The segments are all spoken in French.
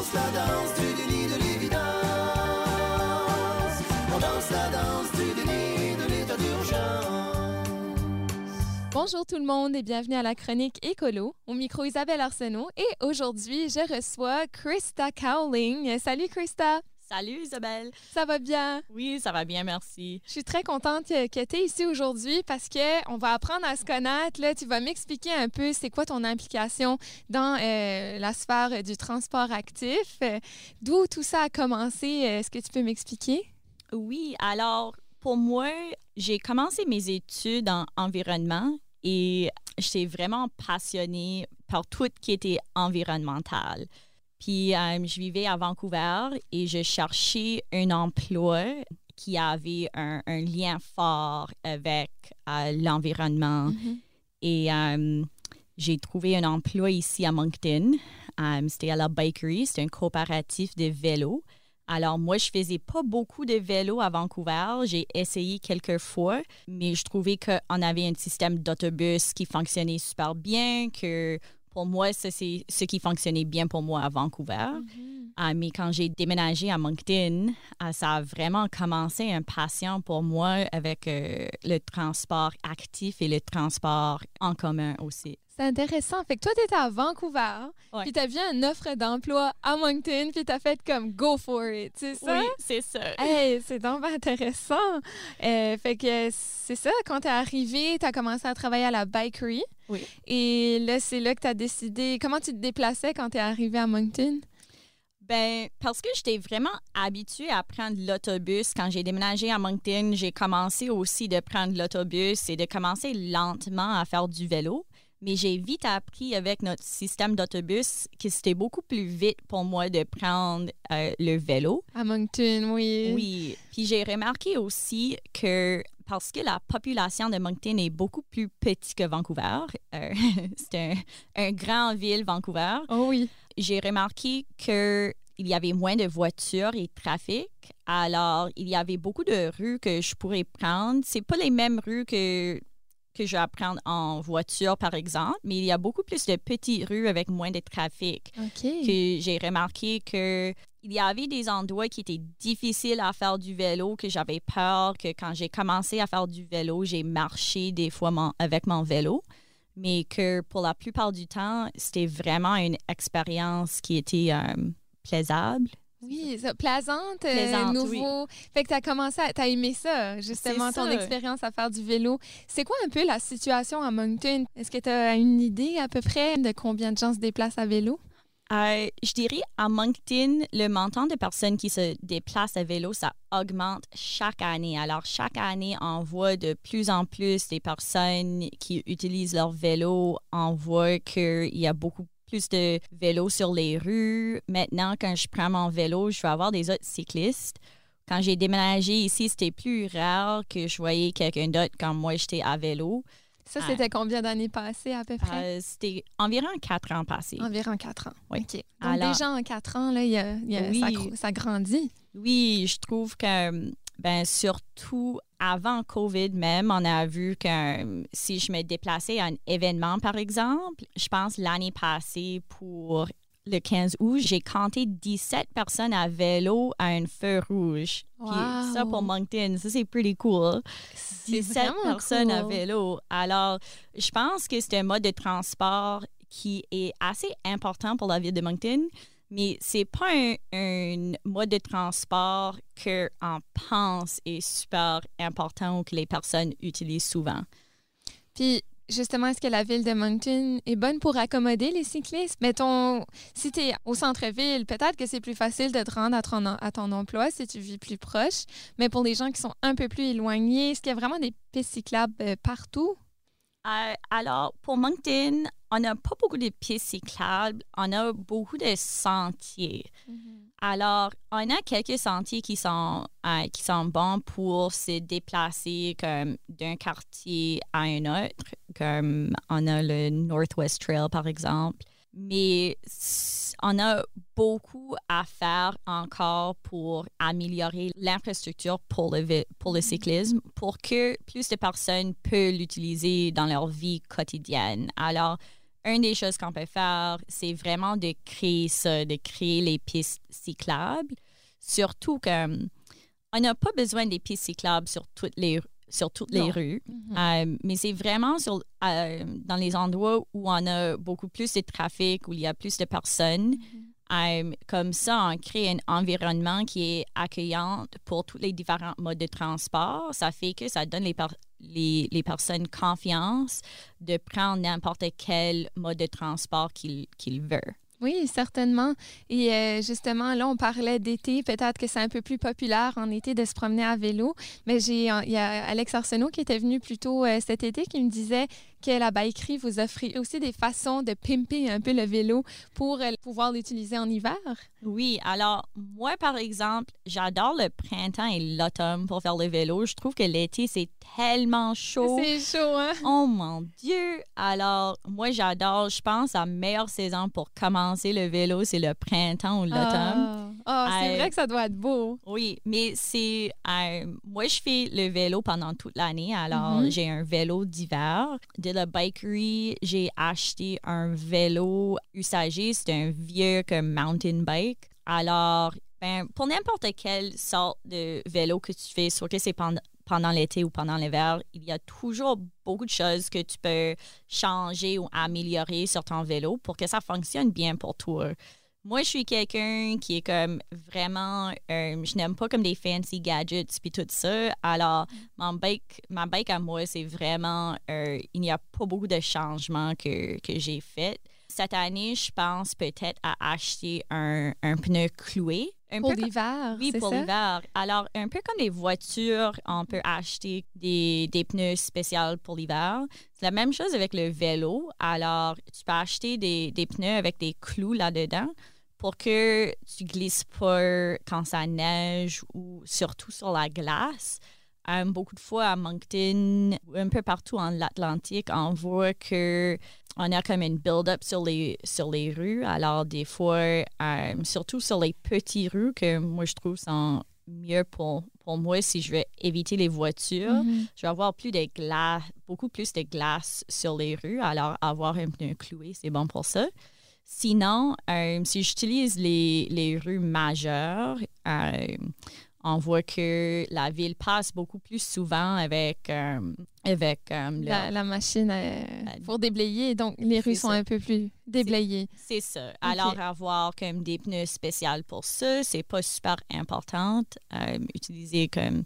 danse la danse du déni de l'évidence. On danse la danse du déni de l'état d'urgence. Bonjour tout le monde et bienvenue à la chronique Écolo. Au micro Isabelle Arsenault et aujourd'hui, je reçois Krista Cowling. Salut Krista, Salut Isabelle. ça va bien? Oui, ça va bien, merci. Je suis très contente que, tu es ici aujourd'hui parce que on va apprendre à se connaître. Là, tu vas m'expliquer un peu c'est quoi ton implication dans euh, la sphère du transport actif. Euh, D'où tout ça a commencé? Est-ce que tu peux m'expliquer? Oui, alors pour moi, j'ai commencé mes études en environnement et j'étais vraiment passionnée par tout ce qui était environnemental. Puis euh, je vivais à Vancouver et je cherchais un emploi qui avait un, un lien fort avec euh, l'environnement. Et euh, j'ai trouvé un emploi ici à Moncton. C'était à la Bakery, c'était un coopératif de vélo. Alors moi, je faisais pas beaucoup de vélo à Vancouver. J'ai essayé quelques fois, mais je trouvais qu'on avait un système d'autobus qui fonctionnait super bien, que pour moi, c'est ce qui fonctionnait bien pour moi à Vancouver. Ah, mais quand j'ai déménagé à Moncton, ah, ça a vraiment commencé un passion pour moi avec euh, le transport actif et le transport en commun aussi. C'est intéressant. Fait que toi, tu étais à Vancouver, Ouais. puis tu as vu une offre d'emploi à Moncton, puis tu as fait comme go for it, c'est ça? Oui, c'est ça. Hey, c'est donc intéressant. Euh, fait que c'est ça, quand tu es arrivé, tu as commencé à travailler à la Bakery. Oui. Et là, c'est là que tu as décidé. Comment tu te déplaçais quand tu es arrivé à Moncton? Ben, parce que j'étais vraiment habituée à prendre l'autobus. Quand j'ai déménagé à Moncton, j'ai commencé aussi de prendre l'autobus et de commencer lentement à faire du vélo. Mais j'ai vite appris avec notre système d'autobus que c'était beaucoup plus vite pour moi de prendre euh, le vélo. À Moncton, oui. Oui. Puis j'ai remarqué aussi que parce que la population de Moncton est beaucoup plus petite que Vancouver, euh, c'est un, un grand ville, Vancouver, Oh oui. j'ai remarqué que il y avait moins de voitures et de trafic. Alors, il y avait beaucoup de rues que je pourrais prendre. C'est pas les mêmes rues que que je vais prendre en voiture, par exemple, mais il y a beaucoup plus de petites rues avec moins de trafic. Que j'ai remarqué que il y avait des endroits qui étaient difficiles à faire du vélo, que j'avais peur, que quand j'ai commencé à faire du vélo, j'ai marché des fois mon- avec mon vélo, mais que pour la plupart du temps, c'était vraiment une expérience qui était euh, plaisable. Oui, ça, plaisante, euh, Plaisante, nouveau. Fait que tu as commencé à. Tu as aimé ça, justement, ton ça. expérience à faire du vélo. C'est quoi un peu la situation à Moncton? Est-ce que tu as une idée à peu près de combien de gens se déplacent à vélo? Euh, je dirais à Moncton, le montant de personnes qui se déplacent à vélo, ça augmente chaque année. Alors, chaque année, on voit de plus en plus des personnes qui utilisent leur vélo. On voit qu'il y a beaucoup plus de vélos sur les rues. Maintenant, quand je prends mon vélo, je vais avoir des autres cyclistes. Quand j'ai déménagé ici, c'était plus rare que je voyais quelqu'un d'autre comme moi, j'étais à vélo. Ça, Ah. c'était combien d'années passées à peu près? Euh, c'était environ quatre ans passés. Environ quatre ans. Oui. OK. Donc, Alors- déjà en quatre ans, là, il y a- il y a- Oui. ça, grandit. Oui, je trouve que, ben, surtout avant COVID même, on a vu que euh, si je me déplaçais à un événement, par exemple, je pense l'année passée pour le 15 août, j'ai compté 17 personnes à vélo à un feu rouge. Puis ça pour Moncton, ça c'est pretty cool. C'est 17 vraiment personnes à vélo. Alors, je pense que c'est un mode de transport qui est assez important pour la ville de Moncton, mais c'est pas un, un mode de transport qu'on pense est super important ou que les personnes utilisent souvent. Puis, justement, est-ce que la ville de Moncton est bonne pour accommoder les cyclistes? Mettons, si tu es au centre-ville, peut-être que c'est plus facile de te rendre à ton, à ton emploi si tu vis plus proche. Mais pour les gens qui sont un peu plus éloignés, est-ce qu'il y a vraiment des pistes cyclables euh, partout? Euh, alors, pour Moncton, on n'a pas beaucoup de pistes cyclables, on a beaucoup de sentiers. Alors, on a quelques sentiers qui sont, euh, qui sont bons pour se déplacer comme d'un quartier à un autre, comme on a le Northwest Trail, par exemple. Mais on a beaucoup à faire encore pour améliorer l'infrastructure pour le, pour le cyclisme, pour que plus de personnes peuvent l'utiliser dans leur vie quotidienne. Alors, une des choses qu'on peut faire, c'est vraiment de créer ça, de créer les pistes cyclables. Surtout qu'on n'a pas besoin des pistes cyclables sur toutes les, sur toutes les rues, Mhm. Euh, mais c'est vraiment sur, euh, dans les endroits où on a beaucoup plus de trafic, où il y a plus de personnes. Comme ça, on crée un environnement qui est accueillant pour tous les différents modes de transport. Ça fait que ça donne les, les, personnes confiance de prendre n'importe quel mode de transport qu'ils qu'ils veulent. Oui, certainement. Et euh, justement, là, on parlait d'été. Peut-être que c'est un peu plus populaire en été de se promener à vélo. Mais j'ai, euh, il y a Alex Arsenault qui était venu plus tôt euh, cet été qui me disait que la bikerie vous offrait aussi des façons de pimper un peu le vélo pour euh, pouvoir l'utiliser en hiver. Oui, alors moi, par exemple, j'adore le printemps et l'automne pour faire le vélo. Je trouve que l'été, c'est tellement chaud. C'est chaud, hein? Oh mon Dieu! Alors, moi, j'adore, je pense, la meilleure saison pour commencer le vélo, c'est le printemps ou l'automne. Ah, Ah, c'est Euh, vrai que ça doit être beau. Oui, mais c'est. euh, moi, je fais le vélo pendant toute l'année. Alors, Mhm. j'ai un vélo d'hiver. De la bikery, j'ai acheté un vélo usagé. C'est un vieux comme mountain bike. Alors, ben, pour n'importe quelle sorte de vélo que tu fais, soit que c'est pendant, l'été ou pendant l'hiver, il y a toujours beaucoup de choses que tu peux changer ou améliorer sur ton vélo pour que ça fonctionne bien pour toi. Moi, je suis quelqu'un qui est comme vraiment, euh, je n'aime pas comme des fancy gadgets puis tout ça. Alors, mon bike, ma bike à moi, c'est vraiment, euh, il n'y a pas beaucoup de changements que, j'ai fait. Cette année, je pense peut-être à acheter un pneu cloué. Un Pour l'hiver, oui, pour l'hiver. Alors, un peu comme les voitures, on peut acheter des, des pneus spéciaux pour l'hiver. C'est la même chose avec le vélo. Alors, tu peux acheter des, des pneus avec des clous là-dedans pour que tu glisses pas quand ça neige ou surtout sur la glace. Euh, beaucoup de fois à Moncton, un peu partout en Atlantique, on voit que on a comme une build-up sur les, sur les rues. Alors, des fois, euh, surtout sur les petites rues, que moi, je trouve sont mieux pour, pour moi si je veux éviter les voitures. Mhm. Je vais avoir plus de glace, beaucoup plus de glace sur les rues. Alors, avoir un pneu cloué, c'est bon pour ça. Sinon, euh, si j'utilise les, les rues majeures, euh, on voit que la ville passe beaucoup plus souvent avec, euh, avec euh, le- La, la machine euh, pour déblayer. Donc, les rues sont ça. un peu plus déblayées. C'est ça. Alors, avoir comme des pneus spéciaux pour ça, c'est pas super important. Euh, utiliser comme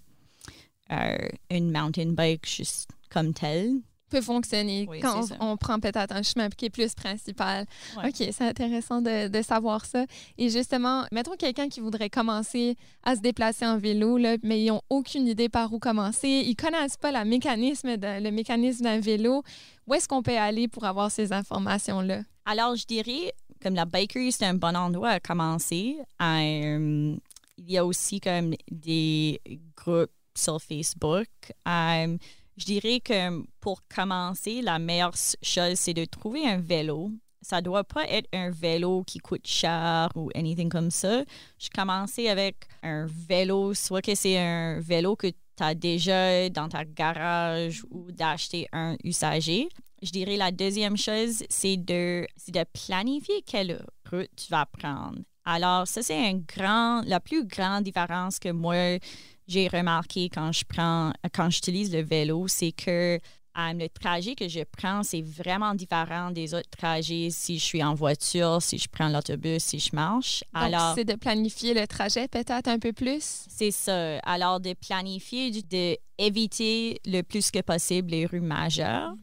une mountain bike juste comme telle. Peut fonctionner Oui, quand on, on prend peut-être un chemin qui est plus principal. Ouais. OK, c'est intéressant de, de savoir ça. Et justement, mettons quelqu'un qui voudrait commencer à se déplacer en vélo, là, mais ils n'ont aucune idée par où commencer. Ils connaissent pas la mécanisme de- le mécanisme d'un vélo. Où est-ce qu'on peut aller pour avoir ces informations-là? Alors, je dirais, comme la bakery, c'est un bon endroit à commencer. Euh, il y a aussi comme des groupes sur Facebook. Euh, je dirais que pour commencer, la meilleure chose, c'est de trouver un vélo. Ça doit pas être un vélo qui coûte cher ou anything comme ça. Je commençais avec un vélo, soit que c'est un vélo que tu as déjà dans ta garage ou d'acheter un usager. Je dirais la deuxième chose, c'est de, de planifier quelle route tu vas prendre. Alors, ça, c'est un grand, la plus grande différence que moi, j'ai remarqué quand je prends, quand j'utilise le vélo, c'est que euh, le trajet que je prends, c'est vraiment différent des autres trajets si je suis en voiture, si je prends l'autobus, si je marche. Donc, Alors, c'est de planifier le trajet peut-être un peu plus? c'est ça. Alors, de planifier, de éviter le plus que possible les rues majeures.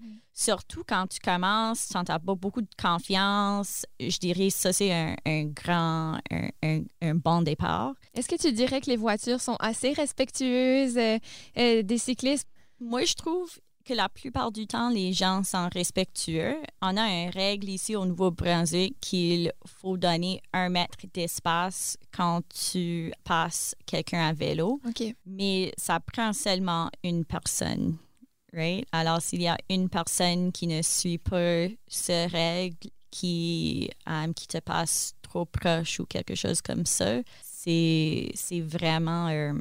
Surtout quand tu commences, quand tu n'as pas beaucoup de confiance, je dirais ça, c'est un, un grand, un, un- un bon départ. Est-ce que tu dirais que les voitures sont assez respectueuses euh, euh, des cyclistes? Moi, je trouve que la plupart du temps, les gens sont respectueux. On a une règle ici au Nouveau-Brunswick qu'il faut donner un mètre d'espace quand tu passes quelqu'un à vélo. OK. mais ça prend seulement une personne. Right? Alors, s'il y a une personne qui ne suit pas ces règles, qui, euh, qui te passe trop proche ou quelque chose comme ça, c'est c'est vraiment euh,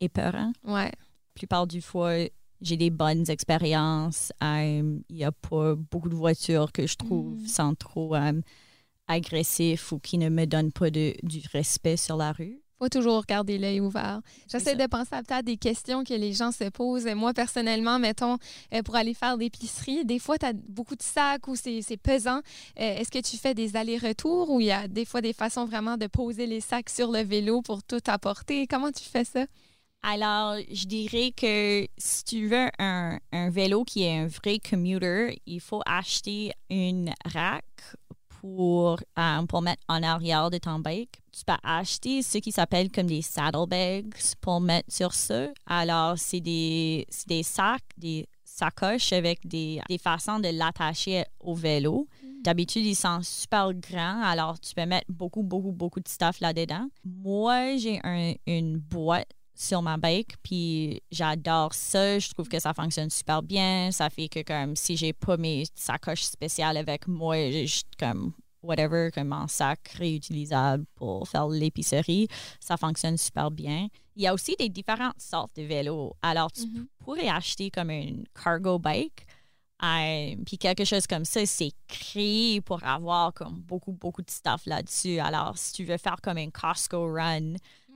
épeurant. Ouais. La plupart du fois, j'ai des bonnes expériences. Euh, Il n'y a pas beaucoup de voitures que je trouve Mhm. sont trop euh, agressifs ou qui ne me donnent pas de, du respect sur la rue. Faut toujours garder l'œil ouvert. J'essaie de penser à peut-être des questions que les gens se posent. Moi, personnellement, mettons, euh, pour aller faire l'épicerie, des fois, tu as beaucoup de sacs ou c'est c'est pesant. Euh, Est-ce que tu fais des allers-retours ou il y a des fois des façons vraiment de poser les sacs sur le vélo pour tout apporter? Comment tu fais ça? Alors, je dirais que si tu veux un, un vélo qui est un vrai commuter, il faut acheter une rack pour, euh, pour mettre en arrière de ton bike. Tu peux acheter ce qui s'appelle comme des saddlebags pour mettre sur ça. Alors, c'est des, sacs, des sacoches avec des, des façons de l'attacher au vélo. D'habitude, ils sont super grands, alors tu peux mettre beaucoup, beaucoup, beaucoup de stuff là-dedans. Moi, j'ai un- une boîte sur ma bike, puis j'adore ça. Je trouve que ça fonctionne super bien. Ça fait que comme si j'ai pas mes sacoches spéciales avec moi, j'ai juste comme whatever, comme un sac réutilisable pour faire l'épicerie, ça fonctionne super bien. Il y a aussi des différentes sortes de vélos. Alors, tu Mhm. pourrais acheter comme une cargo bike. Euh, puis quelque chose comme ça, c'est créé pour avoir comme beaucoup, beaucoup de stuff là-dessus. Alors, si tu veux faire comme un Costco run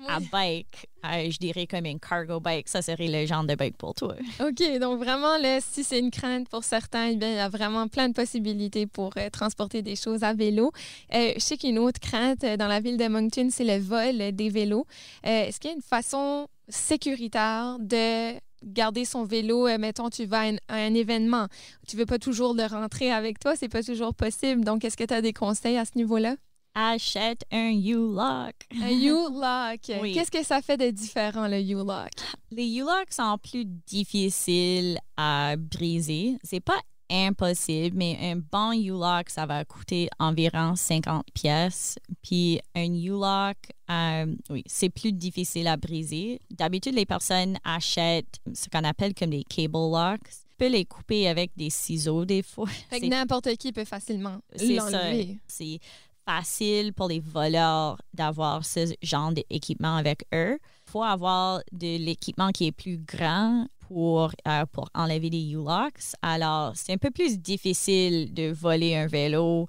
à bike, euh, je dirais comme une cargo bike, ça serait le genre de bike pour toi. OK, donc vraiment, là, si c'est une crainte pour certains, eh bien, il y a vraiment plein de possibilités pour euh, transporter des choses à vélo. Euh, je sais qu'une autre crainte euh, dans la ville de Moncton, c'est le vol des vélos. Est-ce qu'il y a une façon sécuritaire de garder son vélo, euh, mettons, tu vas à un, à un événement, tu veux pas toujours le rentrer avec toi, c'est pas toujours possible. Donc, est-ce que tu as des conseils à ce niveau-là? Achète un U-Lock. Un U-Lock, Oui. qu'est-ce que ça fait de différent, le U-Lock? Les U-Locks sont plus difficiles à briser. C'est pas impossible, mais un bon U-Lock, ça va coûter environ 50 pièces. Puis un U-Lock, euh, oui, c'est plus difficile à briser. D'habitude, les personnes achètent ce qu'on appelle comme des cable locks. Tu peux les couper avec des ciseaux des fois. Fait que n'importe qui peut facilement l'enlever. C'est facile pour les voleurs d'avoir ce genre d'équipement avec eux. Il faut avoir de l'équipement qui est plus grand pour, euh, pour enlever des U-locks. Alors, c'est un peu plus difficile de voler un vélo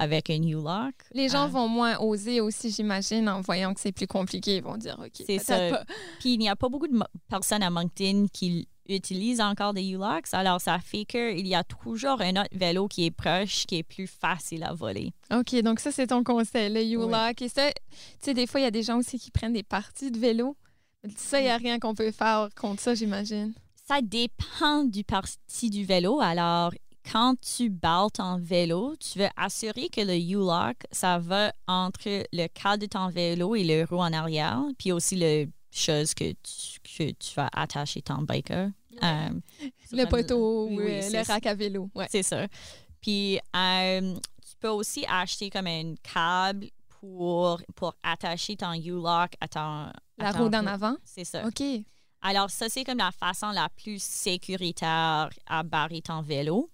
avec un U-lock. Les gens Euh, vont moins oser aussi, j'imagine, en voyant que c'est plus compliqué. Ils vont dire, OK, C'est ça. pas. Puis, il n'y a pas beaucoup de personnes à Moncton qui utilisent encore des U-locks. Alors, ça fait qu'il y a toujours un autre vélo qui est proche, qui est plus facile à voler. OK, donc ça, c'est ton conseil, le U-Lock. Et ça, tu sais, des fois, il y a des gens aussi qui prennent des parties de vélo. Ça, il n'y a rien qu'on peut faire contre ça, j'imagine. Ça dépend du parti du vélo. Alors, quand tu balles ton vélo, tu veux assurer que le U-lock, ça va entre le cadre de ton vélo et le roue en arrière, puis aussi le chose que tu, que tu vas attacher ton biker. Euh, Le poteau ou oui, le rack à vélo. Ouais. C'est ça. Puis, euh, tu peux aussi acheter comme un câble pour, pour attacher ton U-lock à ton... La roue d'en avant? C'est ça. OK. Alors, ça, c'est comme la façon la plus sécuritaire à barrer ton vélo.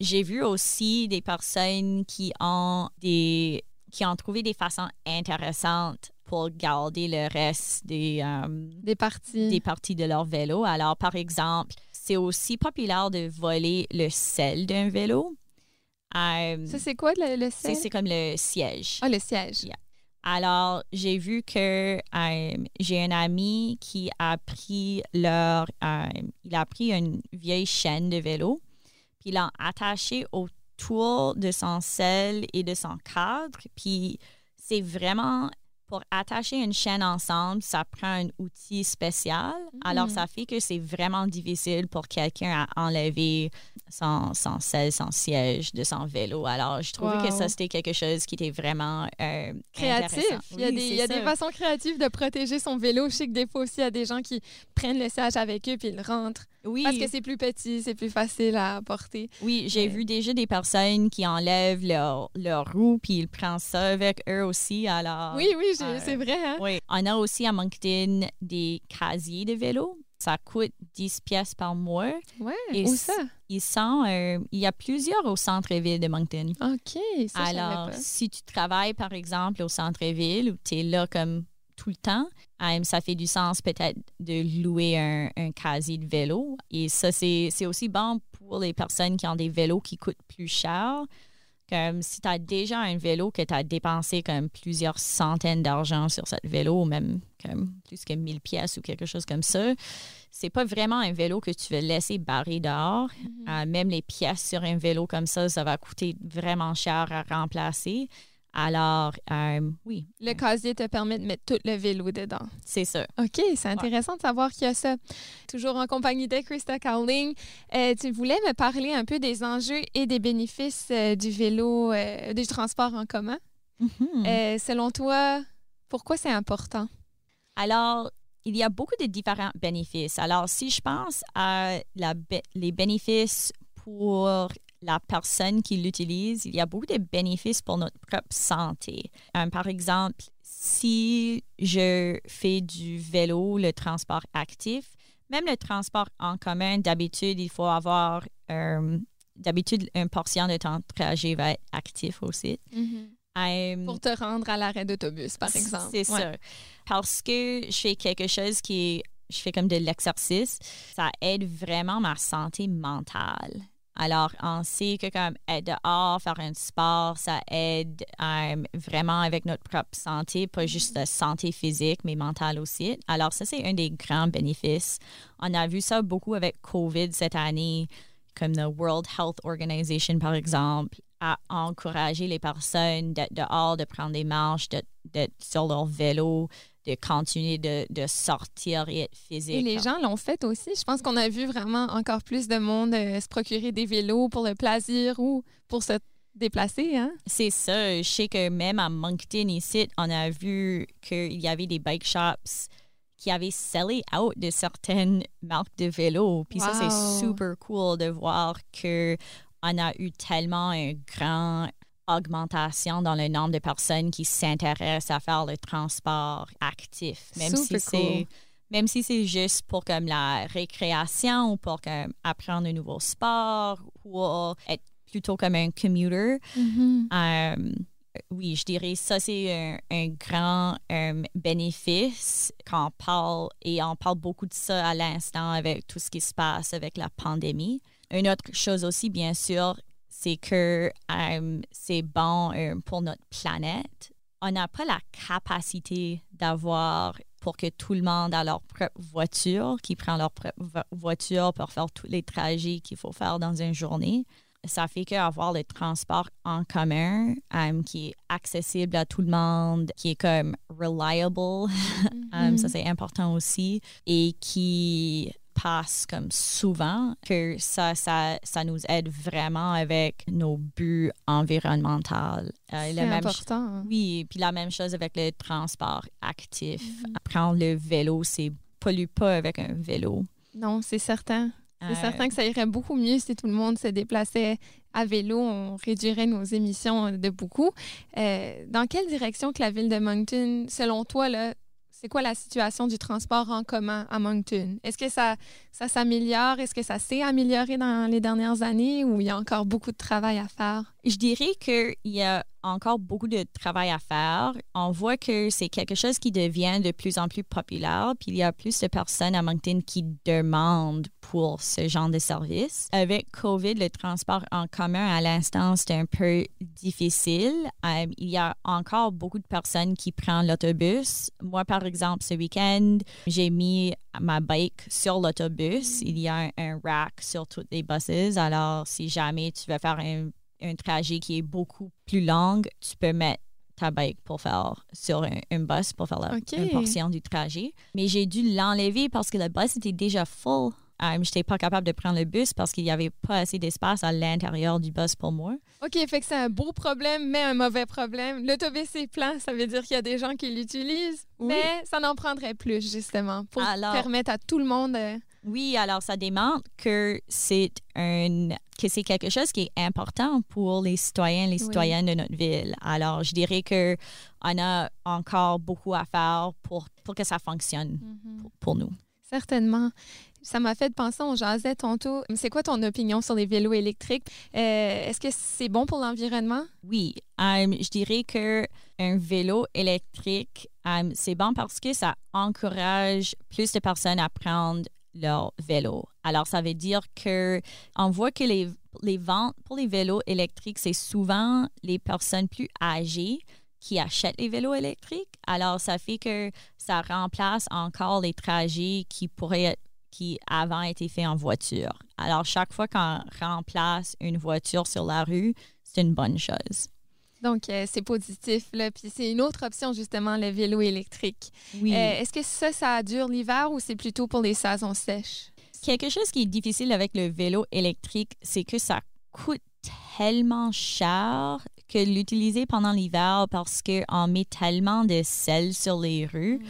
J'ai vu aussi des personnes qui ont des qui ont trouvé des façons intéressantes pour garder le reste des, euh, Des parties. des parties de leur vélo. Alors, par exemple, c'est aussi populaire de voler le sel d'un vélo. Ça, c'est quoi le, le sel? c'est comme le siège. Ah, le siège. Yeah. Alors, j'ai vu que euh, j'ai un ami qui a pris leur. euh, il a pris une vieille chaîne de vélo, puis il l'a attaché autour de son sel et de son cadre. Puis c'est vraiment. Pour attacher une chaîne ensemble, ça prend un outil spécial. Alors, Mhm. ça fait que c'est vraiment difficile pour quelqu'un à enlever son, son sel, son siège de son vélo. Alors, je trouvais que ça, c'était quelque chose qui était vraiment euh, Créatif. Il y a, Oui, des, c'est il y a ça. des façons créatives de protéger son vélo. Je sais que des fois aussi, il y a des gens qui prennent le siège avec eux puis ils le rentrent. Oui, Parce que c'est plus petit, c'est plus facile à porter. oui j'ai Ouais. vu déjà des personnes qui enlèvent leur, leur roue puis ils prennent ça avec eux aussi. Alors, oui, oui, euh, c'est vrai. Hein? oui. On a aussi à Moncton des casiers de vélo. Ça coûte 10 pièces par mois. Ouais. Et Où ça? Ils sont, euh, il y a plusieurs au centre-ville de Moncton. OK. Ça, Alors, pas. si tu travailles, par exemple, au centre-ville ou tu es là comme tout le temps. Ça fait du sens peut-être de louer un, un casier de vélo. Et ça, c'est aussi bon pour les personnes qui ont des vélos qui coûtent plus cher. Comme si tu as déjà un vélo que tu as dépensé comme plusieurs centaines d'argent sur ce vélo, même comme plus que 1000 pièces ou quelque chose comme ça, c'est pas vraiment un vélo que tu veux laisser barré dehors. Euh, même les pièces sur un vélo comme ça, ça va coûter vraiment cher à remplacer. Alors, euh, oui, Le casier te permet de mettre tout le vélo dedans. c'est ça. OK, c'est intéressant de savoir qu'il y a ça. Toujours en compagnie de Krista Cowling. Euh, tu voulais me parler un peu des enjeux et des bénéfices euh, du vélo, euh, du transport en commun. Mhm. Euh, selon toi, pourquoi c'est important? Alors, il y a beaucoup de différents bénéfices. Alors, si je pense à la les bénéfices pour la personne qui l'utilise, il y a beaucoup de bénéfices pour notre propre santé. Euh, par exemple, si je fais du vélo, le transport actif, même le transport en commun, d'habitude, il faut avoir, euh, d'habitude, une portion de ton trajet va être actif aussi. Euh, Pour te rendre à l'arrêt d'autobus, par exemple. c'est Ouais. ça. Parce que je fais quelque chose qui est, je fais comme de l'exercice, ça aide vraiment ma santé mentale. Alors, on sait que comme être dehors, faire un sport, ça aide euh, vraiment avec notre propre santé, pas juste la santé physique, mais mentale aussi. Alors, ça, c'est un des grands bénéfices. On a vu ça beaucoup avec COVID cette année, comme le World Health Organization, par exemple, a encouragé les personnes d'être dehors, de prendre des marches, d'être sur leur vélo, de continuer de, de sortir et être physique. Et les gens l'ont fait aussi. Je pense qu'on a vu vraiment encore plus de monde euh, se procurer des vélos pour le plaisir ou pour se déplacer. Hein? C'est ça. Je sais que même à Moncton, ici, on a vu qu'il y avait des bike shops qui avaient sellé out de certaines marques de vélos. Puis ça, c'est super cool de voir que on a eu tellement une grande augmentation dans le nombre de personnes qui s'intéressent à faire le transport actif. Même Super si c'est cool. même si c'est juste pour comme la récréation ou pour comme apprendre un nouveau sport ou être plutôt comme un commuter. Euh, oui, je dirais ça, c'est un, un grand euh, bénéfice quand on parle, et on parle beaucoup de ça à l'instant avec tout ce qui se passe avec la pandémie. Une autre chose aussi, bien sûr, c'est que euh, c'est bon euh, pour notre planète. On n'a pas la capacité d'avoir pour que tout le monde a leur propre voiture, qui prend leur propre vo- voiture pour faire tous les trajets qu'il faut faire dans une journée ça fait qu'avoir le transport en commun euh, qui est accessible à tout le monde, qui est comme reliable, ça c'est important aussi, et qui passe comme souvent, que ça, ça, ça nous aide vraiment avec nos buts environnementaux. Euh, C'est la même important. hein. oui, puis la même chose avec le transport actif. Prendre le vélo, c'est pollue pas avec un vélo. Non, c'est certain. C'est Euh, certain que ça irait beaucoup mieux si tout le monde se déplaçait à vélo. On réduirait nos émissions de beaucoup. Euh, dans quelle direction que la ville de Moncton, selon toi, là, c'est quoi la situation du transport en commun à Moncton? Est-ce que ça, ça s'améliore? Est-ce que ça s'est amélioré dans les dernières années ou il y a encore beaucoup de travail à faire? Je dirais qu'il y a encore beaucoup de travail à faire. On voit que c'est quelque chose qui devient de plus en plus populaire, puis il y a plus de personnes à Moncton qui demandent pour ce genre de service. Avec COVID, le transport en commun à l'instant, c'est un peu difficile. Euh, il y a encore beaucoup de personnes qui prennent l'autobus. Moi, par exemple, ce week-end, j'ai mis ma bike sur l'autobus. Il y a un, un rack sur toutes les buses. Alors, si jamais tu veux faire un un trajet qui est beaucoup plus long, tu peux mettre ta bike pour faire sur un, un bus pour faire la, OK. une portion du trajet. Mais j'ai dû l'enlever parce que le bus était déjà full. Euh, je n'étais pas capable de prendre le bus parce qu'il n'y avait pas assez d'espace à l'intérieur du bus pour moi. OK, fait que c'est un beau problème, mais un mauvais problème. L'autobus est plein, ça veut dire qu'il y a des gens qui l'utilisent, Oui. mais ça n'en prendrait plus, justement, pour Alors- permettre à tout le monde de... Oui, alors ça démontre que c'est un que c'est quelque chose qui est important pour les citoyens, les Oui. citoyennes de notre ville. Alors, je dirais que on a encore beaucoup à faire pour, pour que ça fonctionne pour, pour nous. Certainement. Ça m'a fait penser, on jasait tantôt. C'est quoi ton opinion sur les vélos électriques? Euh, Est-ce que c'est bon pour l'environnement? Oui, um, je dirais que un vélo électrique, um, c'est bon parce que ça encourage plus de personnes à prendre leur vélo. Alors, ça veut dire que on voit que les, les ventes pour les vélos électriques, c'est souvent les personnes plus âgées qui achètent les vélos électriques. Alors, ça fait que ça remplace encore les trajets qui pourraient être qui avant étaient faits en voiture. Alors, chaque fois qu'on remplace une voiture sur la rue, c'est une bonne chose. Donc, euh, c'est positif. Là. Puis c'est une autre option, justement, le vélo électrique. Oui. Euh, Est-ce que ça, ça dure l'hiver ou c'est plutôt pour les saisons sèches? Quelque chose qui est difficile avec le vélo électrique, c'est que ça coûte tellement cher que l'utiliser pendant l'hiver parce qu'on met tellement de sel sur les rues.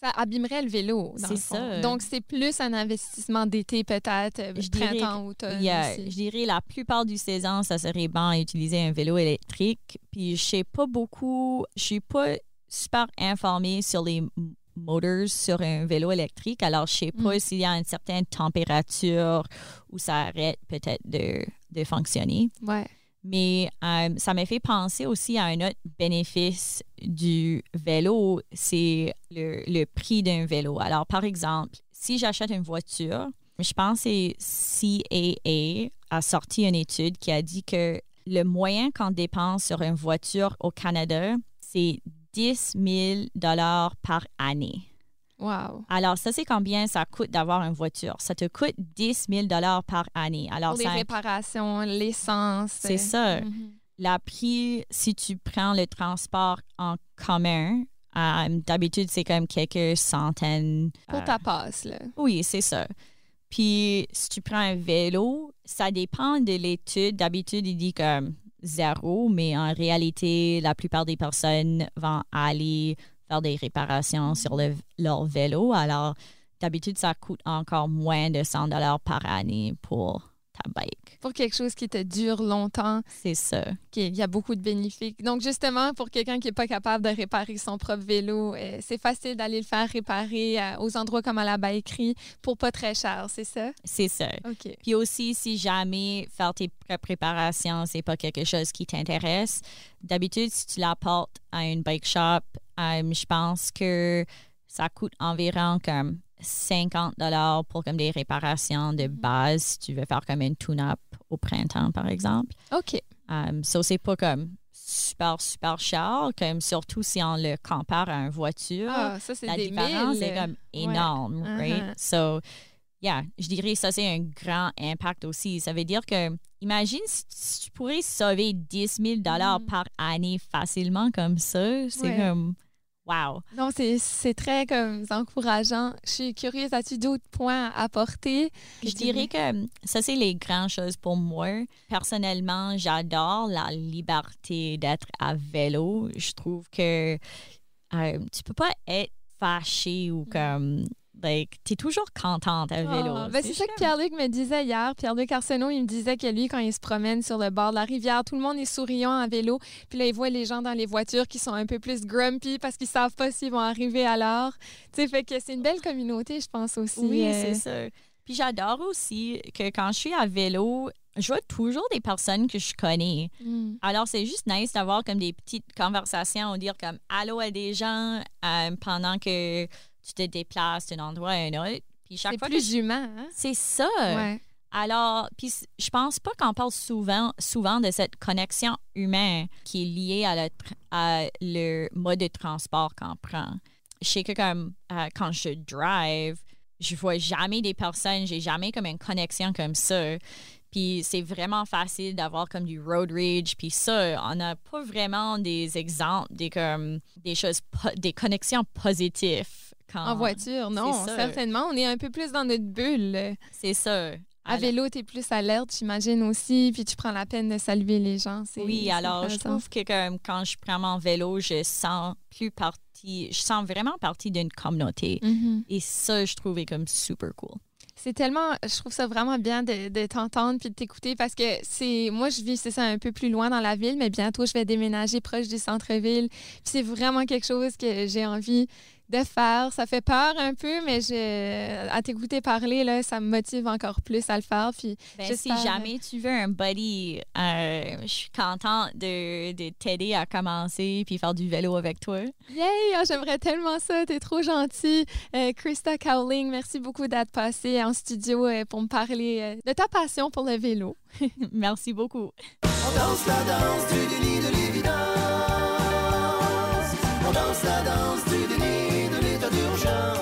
Ça abîmerait le vélo. C'est ça. Donc, c'est plus un investissement d'été, peut-être, printemps, automne. Aussi. je dirais la plupart du saison, ça serait bon à utiliser un vélo électrique. Puis je sais pas beaucoup, je suis pas super informée sur les motors sur un vélo électrique. Alors je sais pas Mm. s'il y a une certaine température où ça arrête peut-être de, de fonctionner. Ouais. Mais euh, ça m'a fait penser aussi à un autre bénéfice du vélo, c'est le, le prix d'un vélo. Alors, par exemple, si j'achète une voiture, je pense que CAA a sorti une étude qui a dit que le moyen qu'on dépense sur une voiture au Canada, c'est 10 000 par année. Wow. Alors, ça, c'est combien ça coûte d'avoir une voiture? Ça te coûte 10 000 par année. Alors, Pour les ça réparations, l'essence. C'est euh, ça. mhm. la prix, si tu prends le transport en commun, euh, d'habitude, c'est comme quelques centaines. Pour euh, ta passe, là. Oui, c'est ça. Puis, si tu prends un vélo, ça dépend de l'étude. D'habitude, il dit comme zéro, mais en réalité, la plupart des personnes vont aller faire des réparations sur le- leur vélo. Alors, d'habitude, ça coûte encore moins de 100 par année pour ta bike. Pour quelque chose qui te dure longtemps, C'est ça. il y a beaucoup de bénéfices. Donc, justement, pour quelqu'un qui n'est pas capable de réparer son propre vélo, euh, c'est facile d'aller le faire réparer euh, aux endroits comme à la baïquerie pour pas très cher, c'est ça? C'est ça. OK. Puis aussi, si jamais faire tes préparations, c'est pas quelque chose qui t'intéresse, d'habitude, si tu l'apportes à une bike shop, euh, je pense que ça coûte environ comme 50 dollars pour comme des réparations de base si tu veux faire comme une tune-up au printemps, par exemple. OK. Um, so, c'est pas comme super, super cher, comme surtout si on le compare à une voiture Ah, ça, c'est la des différence mille. est comme énorme, Uh-huh. right? So, yeah, je dirais que ça, c'est un grand impact aussi. Ça veut dire que, imagine si, tu pourrais sauver 10 000 Mm. par année facilement comme ça. C'est Ouais. comme, wow. Non, c'est c'est très comme encourageant. Je suis curieuse, as-tu d'autres points à apporter? Je dirais que ça, c'est les grandes choses pour moi. Personnellement, j'adore la liberté d'être à vélo. Je trouve que euh, tu peux pas être fâché ou comme, like, t'es toujours contente à vélo. Ah, ben, c'est ça que Pierre-Luc me disait hier. Pierre-Luc Arsenault, il me disait que lui, quand il se promène sur le bord de la rivière, tout le monde est souriant à vélo. Puis là, il voit les gens dans les voitures qui sont un peu plus grumpy parce qu'ils savent pas s'ils vont arriver à l'heure. Tu sais, fait que c'est une belle communauté, je pense aussi. Oui, euh, c'est ça. Puis j'adore aussi que quand je suis à vélo, je vois toujours des personnes que je connais. mm. Alors, c'est juste nice d'avoir comme des petites conversations, dire comme allô à des gens euh, pendant que tu te déplaces d'un endroit à un autre. Puis chaque C'est fois plus je- humain, hein? C'est ça. Ouais. Alors, puis je pense pas qu'on parle souvent, souvent de cette connexion humaine qui est liée à, le tr- à le mode de transport qu'on prend. Je sais que comme euh, quand je drive, je vois jamais des personnes, j'ai jamais comme une connexion comme ça. Puis c'est vraiment facile d'avoir comme du road rage. Puis ça, on n'a pas vraiment des exemples, des, comme, des choses, des connexions positives. Quand, En voiture, non, certainement. On est un peu plus dans notre bulle. C'est ça. À Alors- vélo, tu es plus alerte, j'imagine aussi, puis tu prends la peine de saluer les gens. Oui, alors je trouve que comme, quand je prends mon vélo, je sens plus partie, je sens vraiment partie d'une communauté. Mhm. Et ça, je trouvais comme super cool. C'est tellement, je trouve ça vraiment bien de, de t'entendre puis de t'écouter parce que c'est, moi je vis c'est ça un peu plus loin dans la ville, mais bientôt je vais déménager proche du centre-ville. Puis c'est vraiment quelque chose que j'ai envie de faire. Ça fait peur un peu, mais je, à t'écouter parler, là, ça me motive encore plus à le faire. Puis Ben, si j'espère- jamais tu veux un buddy, euh, je suis contente de, de t'aider à commencer puis faire du vélo avec toi. Yay! Ah, J'aimerais tellement ça. T'es trop gentil. Euh, Krista Cowling, merci beaucoup d'être passée en studio euh, pour me parler euh, de ta passion pour le vélo. Merci beaucoup. On danse la danse du déni de l'évidence. On danse la danse du 这。